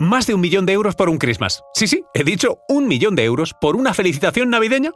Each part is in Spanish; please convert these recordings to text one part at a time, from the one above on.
Más de un millón de euros por un Christmas. Sí, sí, he dicho un millón de euros por una felicitación navideña.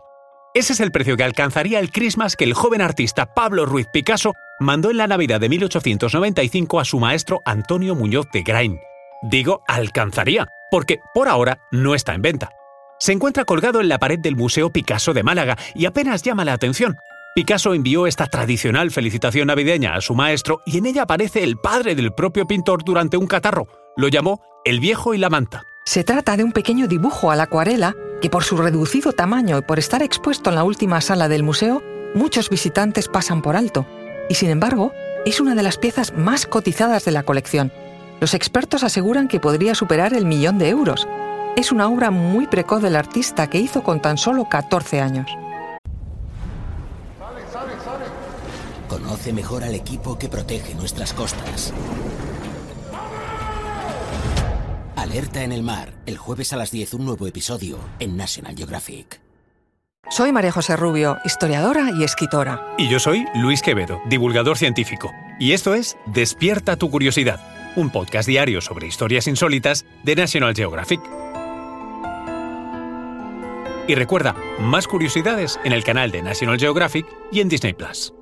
Ese es el precio que alcanzaría el Christmas que el joven artista Pablo Ruiz Picasso mandó en la Navidad de 1895 a su maestro Antonio Muñoz de Grain. Digo alcanzaría, porque por ahora no está en venta. Se encuentra colgado en la pared del Museo Picasso de Málaga y apenas llama la atención. Picasso envió esta tradicional felicitación navideña a su maestro y en ella aparece el padre del propio pintor durante un catarro. Lo llamó El viejo y la manta. Se trata de un pequeño dibujo a la acuarela que por su reducido tamaño y por estar expuesto en la última sala del museo, muchos visitantes pasan por alto. Y sin embargo, es una de las piezas más cotizadas de la colección. Los expertos aseguran que podría superar el millón de euros. Es una obra muy precoz del artista que hizo con tan solo 14 años. Conoce mejor al equipo que protege nuestras costas. Alerta en el mar, el jueves a las 10 un nuevo episodio en National Geographic. Soy María José Rubio, historiadora y escritora. Y yo soy Luis Quevedo, divulgador científico. Y esto es Despierta tu curiosidad, un podcast diario sobre historias insólitas de National Geographic. Y recuerda, más curiosidades en el canal de National Geographic y en Disney Plus.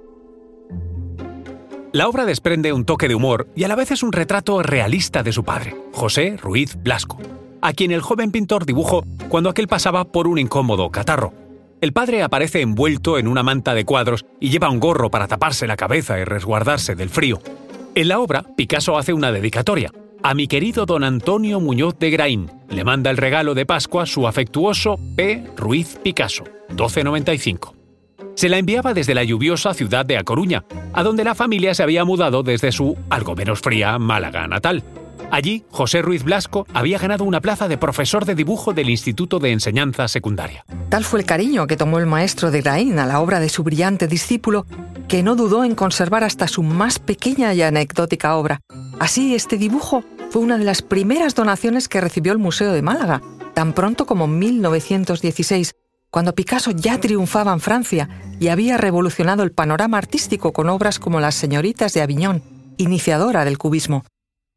La obra desprende un toque de humor y a la vez es un retrato realista de su padre, José Ruiz Blasco, a quien el joven pintor dibujó cuando aquel pasaba por un incómodo catarro. El padre aparece envuelto en una manta de cuadros y lleva un gorro para taparse la cabeza y resguardarse del frío. En la obra, Picasso hace una dedicatoria. A mi querido don Antonio Muñoz de Graín le manda el regalo de Pascua su afectuoso P. Ruiz Picasso, 1295 se la enviaba desde la lluviosa ciudad de A Coruña, a donde la familia se había mudado desde su algo menos fría Málaga natal. Allí, José Ruiz Blasco había ganado una plaza de profesor de dibujo del Instituto de Enseñanza Secundaria. Tal fue el cariño que tomó el maestro de Graín a la obra de su brillante discípulo, que no dudó en conservar hasta su más pequeña y anecdótica obra. Así, este dibujo fue una de las primeras donaciones que recibió el Museo de Málaga, tan pronto como 1916, cuando Picasso ya triunfaba en Francia y había revolucionado el panorama artístico con obras como Las Señoritas de Aviñón, iniciadora del cubismo.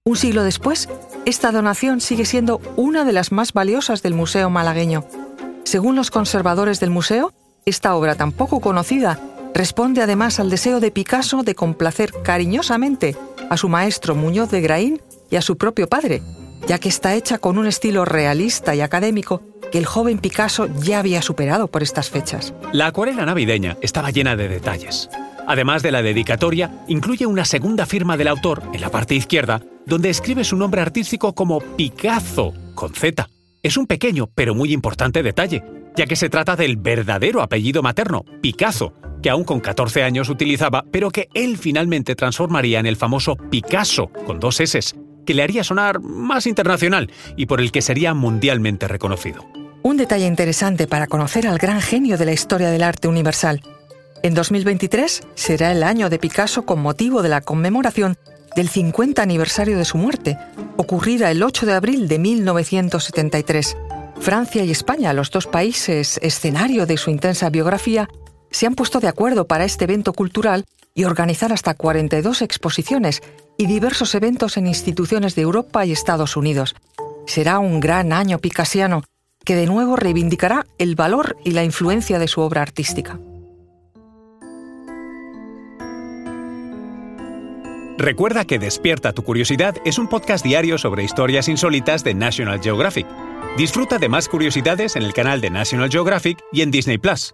Un siglo después, esta donación sigue siendo una de las más valiosas del Museo malagueño. Según los conservadores del museo, esta obra tan poco conocida responde además al deseo de Picasso de complacer cariñosamente a su maestro Muñoz de Graín y a su propio padre, ya que está hecha con un estilo realista y académico que el joven Picasso ya había superado por estas fechas. La acuarela navideña estaba llena de detalles. Además de la dedicatoria, incluye una segunda firma del autor en la parte izquierda, donde escribe su nombre artístico como Picasso, con Z. Es un pequeño pero muy importante detalle, ya que se trata del verdadero apellido materno, Picasso, que aún con 14 años utilizaba, pero que él finalmente transformaría en el famoso Picasso, con dos S, que le haría sonar más internacional y por el que sería mundialmente reconocido. Un detalle interesante para conocer al gran genio de la historia del arte universal. En 2023 será el año de Picasso con motivo de la conmemoración del 50 aniversario de su muerte, ocurrida el 8 de abril de 1973. Francia y España, los dos países escenario de su intensa biografía, se han puesto de acuerdo para este evento cultural y organizar hasta 42 exposiciones y diversos eventos en instituciones de Europa y Estados Unidos. Será un gran año picasiano que de nuevo reivindicará el valor y la influencia de su obra artística. Recuerda que Despierta tu Curiosidad es un podcast diario sobre historias insólitas de National Geographic. Disfruta de más curiosidades en el canal de National Geographic y en Disney Plus.